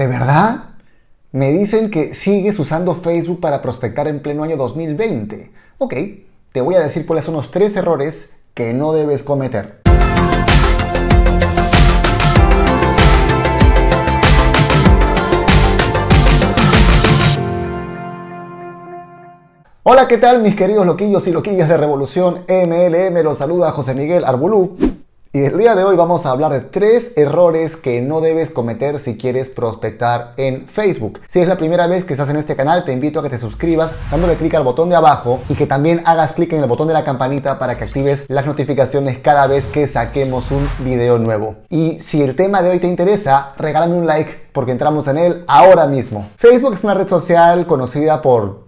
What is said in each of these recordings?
¿De verdad? Me dicen que sigues usando Facebook para prospectar en pleno año 2020. Ok, te voy a decir cuáles son los tres errores que no debes cometer. Hola, ¿qué tal mis queridos loquillos y loquillas de Revolución MLM? Los saluda José Miguel Arbulú. Y el día de hoy vamos a hablar de tres errores que no debes cometer si quieres prospectar en Facebook. Si es la primera vez que estás en este canal, te invito a que te suscribas dándole clic al botón de abajo y que también hagas clic en el botón de la campanita para que actives las notificaciones cada vez que saquemos un video nuevo. Y si el tema de hoy te interesa, regálame un like porque entramos en él ahora mismo. Facebook es una red social conocida por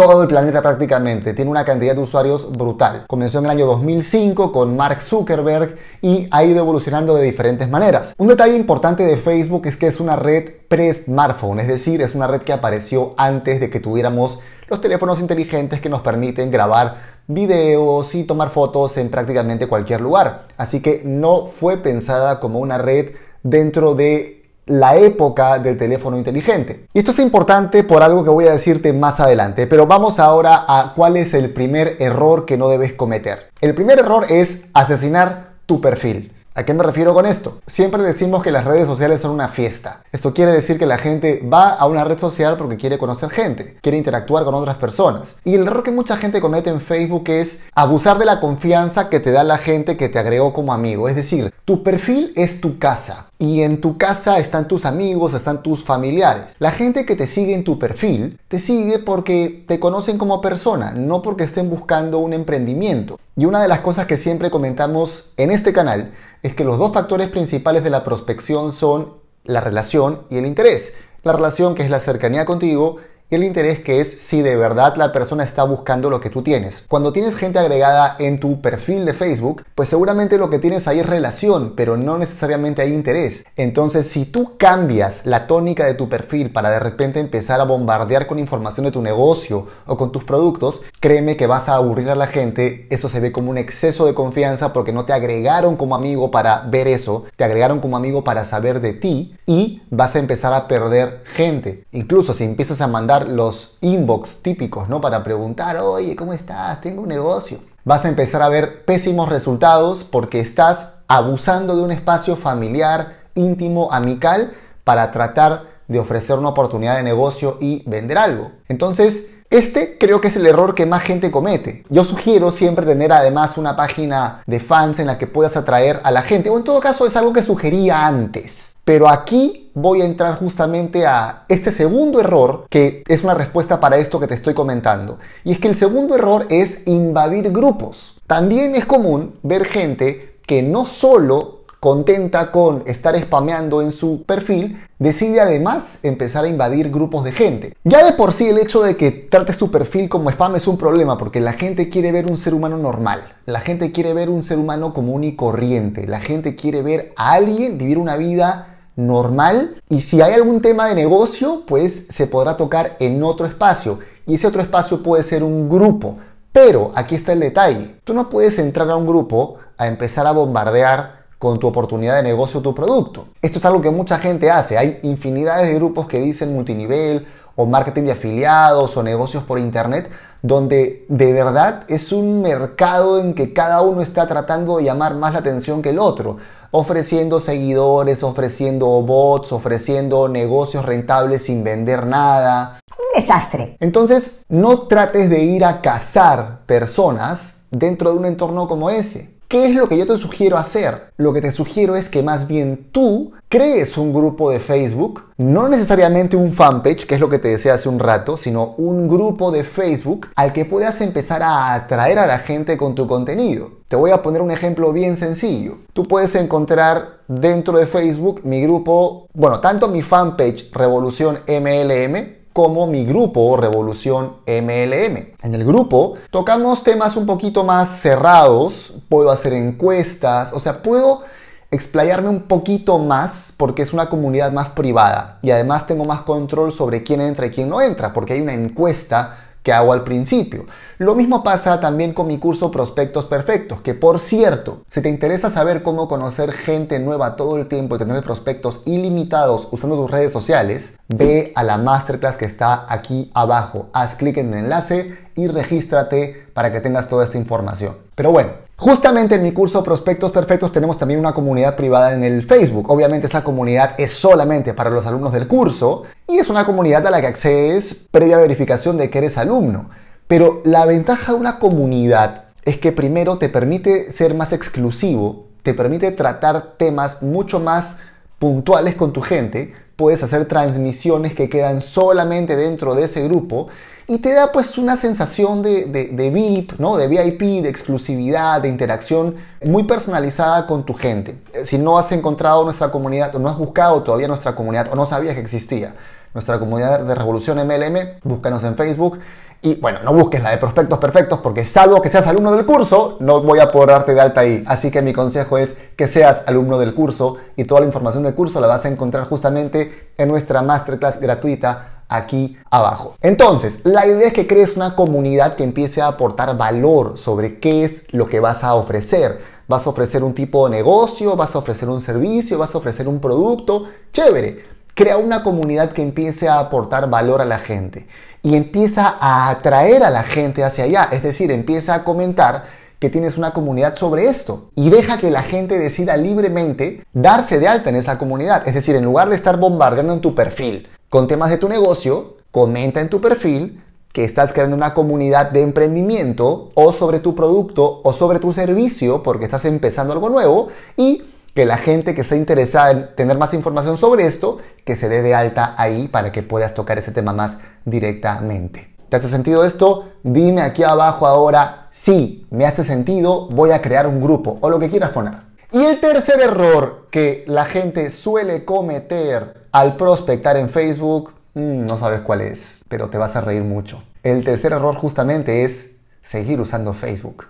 todo el planeta prácticamente. Tiene una cantidad de usuarios brutal. Comenzó en el año 2005 con Mark Zuckerberg y ha ido evolucionando de diferentes maneras. Un detalle importante de Facebook es que es una red pre-smartphone, es decir, es una red que apareció antes de que tuviéramos los teléfonos inteligentes que nos permiten grabar videos y tomar fotos en prácticamente cualquier lugar. Así que no fue pensada como una red dentro de la época del teléfono inteligente. Y esto es importante por algo que voy a decirte más adelante, pero vamos ahora a cuál es el primer error que no debes cometer. El primer error es asesinar tu perfil. ¿A qué me refiero con esto? Siempre decimos que las redes sociales son una fiesta. Esto quiere decir que la gente va a una red social porque quiere conocer gente, quiere interactuar con otras personas. Y el error que mucha gente comete en Facebook es abusar de la confianza que te da la gente que te agregó como amigo. Es decir, tu perfil es tu casa. Y en tu casa están tus amigos, están tus familiares. La gente que te sigue en tu perfil te sigue porque te conocen como persona, no porque estén buscando un emprendimiento. Y una de las cosas que siempre comentamos en este canal es que los dos factores principales de la prospección son la relación y el interés. La relación que es la cercanía contigo el interés que es si de verdad la persona está buscando lo que tú tienes. Cuando tienes gente agregada en tu perfil de Facebook, pues seguramente lo que tienes ahí es relación, pero no necesariamente hay interés. Entonces, si tú cambias la tónica de tu perfil para de repente empezar a bombardear con información de tu negocio o con tus productos, créeme que vas a aburrir a la gente. Eso se ve como un exceso de confianza porque no te agregaron como amigo para ver eso, te agregaron como amigo para saber de ti y vas a empezar a perder gente. Incluso si empiezas a mandar los inbox típicos, ¿no? Para preguntar, oye, ¿cómo estás? Tengo un negocio. Vas a empezar a ver pésimos resultados porque estás abusando de un espacio familiar, íntimo, amical, para tratar de ofrecer una oportunidad de negocio y vender algo. Entonces, este creo que es el error que más gente comete. Yo sugiero siempre tener además una página de fans en la que puedas atraer a la gente, o en todo caso es algo que sugería antes. Pero aquí voy a entrar justamente a este segundo error, que es una respuesta para esto que te estoy comentando. Y es que el segundo error es invadir grupos. También es común ver gente que no solo contenta con estar spameando en su perfil, decide además empezar a invadir grupos de gente. Ya de por sí el hecho de que trates tu perfil como spam es un problema porque la gente quiere ver un ser humano normal, la gente quiere ver un ser humano común y corriente, la gente quiere ver a alguien vivir una vida normal y si hay algún tema de negocio pues se podrá tocar en otro espacio y ese otro espacio puede ser un grupo. Pero aquí está el detalle, tú no puedes entrar a un grupo a empezar a bombardear con tu oportunidad de negocio o tu producto. Esto es algo que mucha gente hace. Hay infinidades de grupos que dicen multinivel o marketing de afiliados o negocios por internet, donde de verdad es un mercado en que cada uno está tratando de llamar más la atención que el otro, ofreciendo seguidores, ofreciendo bots, ofreciendo negocios rentables sin vender nada. Un desastre. Entonces, no trates de ir a cazar personas dentro de un entorno como ese. ¿Qué es lo que yo te sugiero hacer? Lo que te sugiero es que más bien tú crees un grupo de Facebook, no necesariamente un fanpage, que es lo que te decía hace un rato, sino un grupo de Facebook al que puedas empezar a atraer a la gente con tu contenido. Te voy a poner un ejemplo bien sencillo. Tú puedes encontrar dentro de Facebook mi grupo, bueno, tanto mi fanpage Revolución MLM, como mi grupo Revolución MLM. En el grupo tocamos temas un poquito más cerrados, puedo hacer encuestas, o sea, puedo explayarme un poquito más porque es una comunidad más privada y además tengo más control sobre quién entra y quién no entra porque hay una encuesta que hago al principio. Lo mismo pasa también con mi curso Prospectos Perfectos, que por cierto, si te interesa saber cómo conocer gente nueva todo el tiempo y tener prospectos ilimitados usando tus redes sociales, ve a la masterclass que está aquí abajo. Haz clic en el enlace y regístrate para que tengas toda esta información. Pero bueno, Justamente en mi curso Prospectos Perfectos tenemos también una comunidad privada en el Facebook. Obviamente esa comunidad es solamente para los alumnos del curso y es una comunidad a la que accedes previa verificación de que eres alumno. Pero la ventaja de una comunidad es que primero te permite ser más exclusivo, te permite tratar temas mucho más puntuales con tu gente, puedes hacer transmisiones que quedan solamente dentro de ese grupo y te da pues una sensación de, de, VIP, ¿no? de VIP, de exclusividad, de interacción muy personalizada con tu gente. Si no has encontrado nuestra comunidad o no has buscado todavía nuestra comunidad o no sabías que existía, nuestra comunidad de Revolución MLM, búscanos en Facebook. Y bueno, no busques la de prospectos perfectos porque salvo que seas alumno del curso, no voy a poder darte de alta ahí. Así que mi consejo es que seas alumno del curso y toda la información del curso la vas a encontrar justamente en nuestra masterclass gratuita aquí abajo. Entonces, la idea es que crees una comunidad que empiece a aportar valor sobre qué es lo que vas a ofrecer. Vas a ofrecer un tipo de negocio, vas a ofrecer un servicio, vas a ofrecer un producto. Chévere. Crea una comunidad que empiece a aportar valor a la gente y empieza a atraer a la gente hacia allá. Es decir, empieza a comentar que tienes una comunidad sobre esto y deja que la gente decida libremente darse de alta en esa comunidad. Es decir, en lugar de estar bombardeando en tu perfil, con temas de tu negocio, comenta en tu perfil que estás creando una comunidad de emprendimiento o sobre tu producto o sobre tu servicio porque estás empezando algo nuevo y que la gente que esté interesada en tener más información sobre esto, que se dé de alta ahí para que puedas tocar ese tema más directamente. ¿Te hace sentido esto? Dime aquí abajo ahora, sí, me hace sentido, voy a crear un grupo o lo que quieras poner. Y el tercer error que la gente suele cometer al prospectar en Facebook, mm, no sabes cuál es, pero te vas a reír mucho. El tercer error justamente es seguir usando Facebook.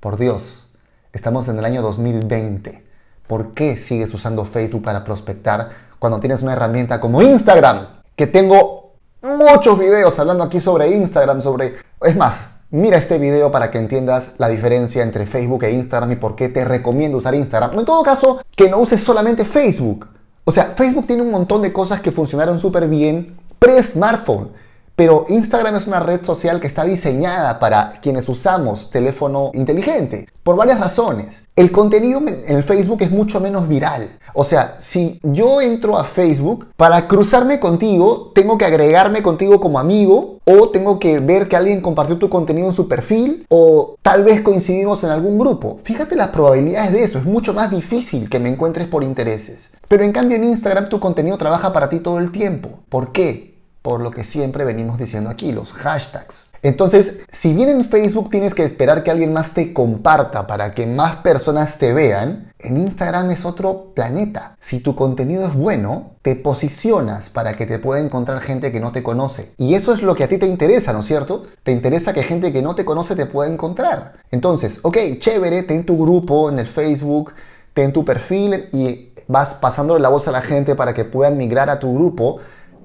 Por Dios, estamos en el año 2020. ¿Por qué sigues usando Facebook para prospectar cuando tienes una herramienta como Instagram? Que tengo muchos videos hablando aquí sobre Instagram, sobre... Es más, Mira este video para que entiendas la diferencia entre Facebook e Instagram y por qué te recomiendo usar Instagram. En todo caso, que no uses solamente Facebook. O sea, Facebook tiene un montón de cosas que funcionaron súper bien pre-smartphone. Pero Instagram es una red social que está diseñada para quienes usamos teléfono inteligente, por varias razones. El contenido en Facebook es mucho menos viral. O sea, si yo entro a Facebook, para cruzarme contigo, tengo que agregarme contigo como amigo o tengo que ver que alguien compartió tu contenido en su perfil o tal vez coincidimos en algún grupo. Fíjate las probabilidades de eso, es mucho más difícil que me encuentres por intereses. Pero en cambio en Instagram tu contenido trabaja para ti todo el tiempo. ¿Por qué? Por lo que siempre venimos diciendo aquí, los hashtags. Entonces, si bien en Facebook tienes que esperar que alguien más te comparta para que más personas te vean, en Instagram es otro planeta. Si tu contenido es bueno, te posicionas para que te pueda encontrar gente que no te conoce. Y eso es lo que a ti te interesa, ¿no es cierto? Te interesa que gente que no te conoce te pueda encontrar. Entonces, ok, chévere, ten tu grupo en el Facebook, ten tu perfil y vas pasándole la voz a la gente para que puedan migrar a tu grupo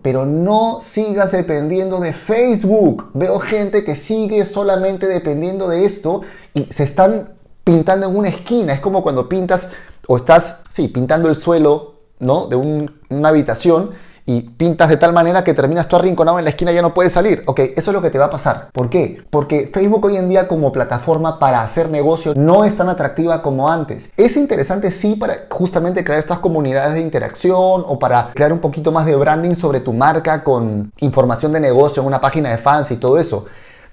pero no sigas dependiendo de Facebook. Veo gente que sigue solamente dependiendo de esto y se están pintando en una esquina. Es como cuando pintas o estás, sí, pintando el suelo, ¿no? De una habitación y pintas de tal manera que terminas tú arrinconado en la esquina y ya no puedes salir. Ok, eso es lo que te va a pasar. ¿Por qué? Porque Facebook hoy en día como plataforma para hacer negocio no es tan atractiva como antes. Es interesante sí para justamente crear estas comunidades de interacción o para crear un poquito más de branding sobre tu marca con información de negocio en una página de fans y todo eso.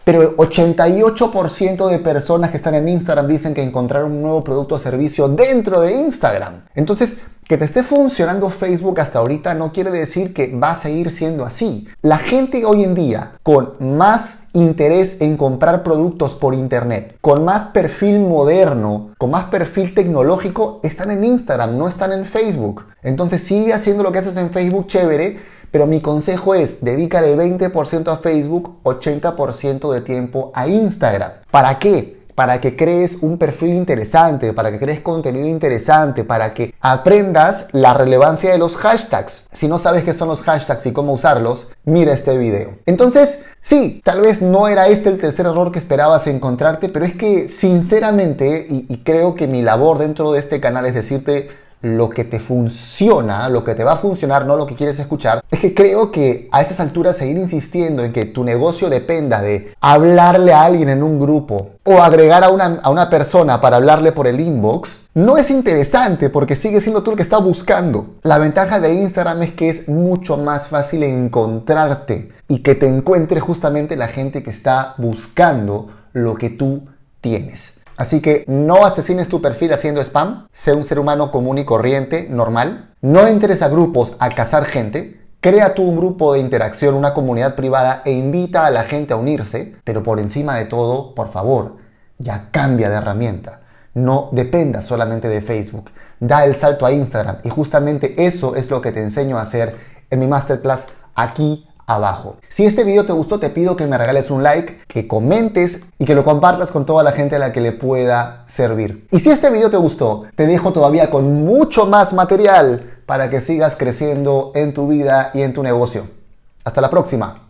Pero el 88% de personas que están en Instagram dicen que encontraron un nuevo producto o servicio dentro de Instagram. Entonces, que te esté funcionando Facebook hasta ahorita no quiere decir que va a seguir siendo así. La gente hoy en día con más interés en comprar productos por internet, con más perfil moderno, con más perfil tecnológico, están en Instagram, no están en Facebook. Entonces sigue haciendo lo que haces en Facebook chévere, pero mi consejo es dedícale 20% a Facebook, 80% de tiempo a Instagram. ¿Para qué? Para que crees un perfil interesante, para que crees contenido interesante, para que aprendas la relevancia de los hashtags. Si no sabes qué son los hashtags y cómo usarlos, mira este video. Entonces, sí, tal vez no era este el tercer error que esperabas encontrarte, pero es que sinceramente, y, y creo que mi labor dentro de este canal es decirte lo que te funciona, lo que te va a funcionar, no lo que quieres escuchar, es que creo que a esas alturas seguir insistiendo en que tu negocio dependa de hablarle a alguien en un grupo o agregar a una, a una persona para hablarle por el inbox, no es interesante porque sigue siendo tú el que está buscando. La ventaja de Instagram es que es mucho más fácil encontrarte y que te encuentre justamente la gente que está buscando lo que tú tienes. Así que no asesines tu perfil haciendo spam, sé un ser humano común y corriente, normal. No entres a grupos a cazar gente. Crea tú un grupo de interacción, una comunidad privada e invita a la gente a unirse, pero por encima de todo, por favor, ya cambia de herramienta. No dependas solamente de Facebook. Da el salto a Instagram y justamente eso es lo que te enseño a hacer en mi masterclass aquí abajo. Si este video te gustó, te pido que me regales un like, que comentes y que lo compartas con toda la gente a la que le pueda servir. Y si este video te gustó, te dejo todavía con mucho más material para que sigas creciendo en tu vida y en tu negocio. Hasta la próxima.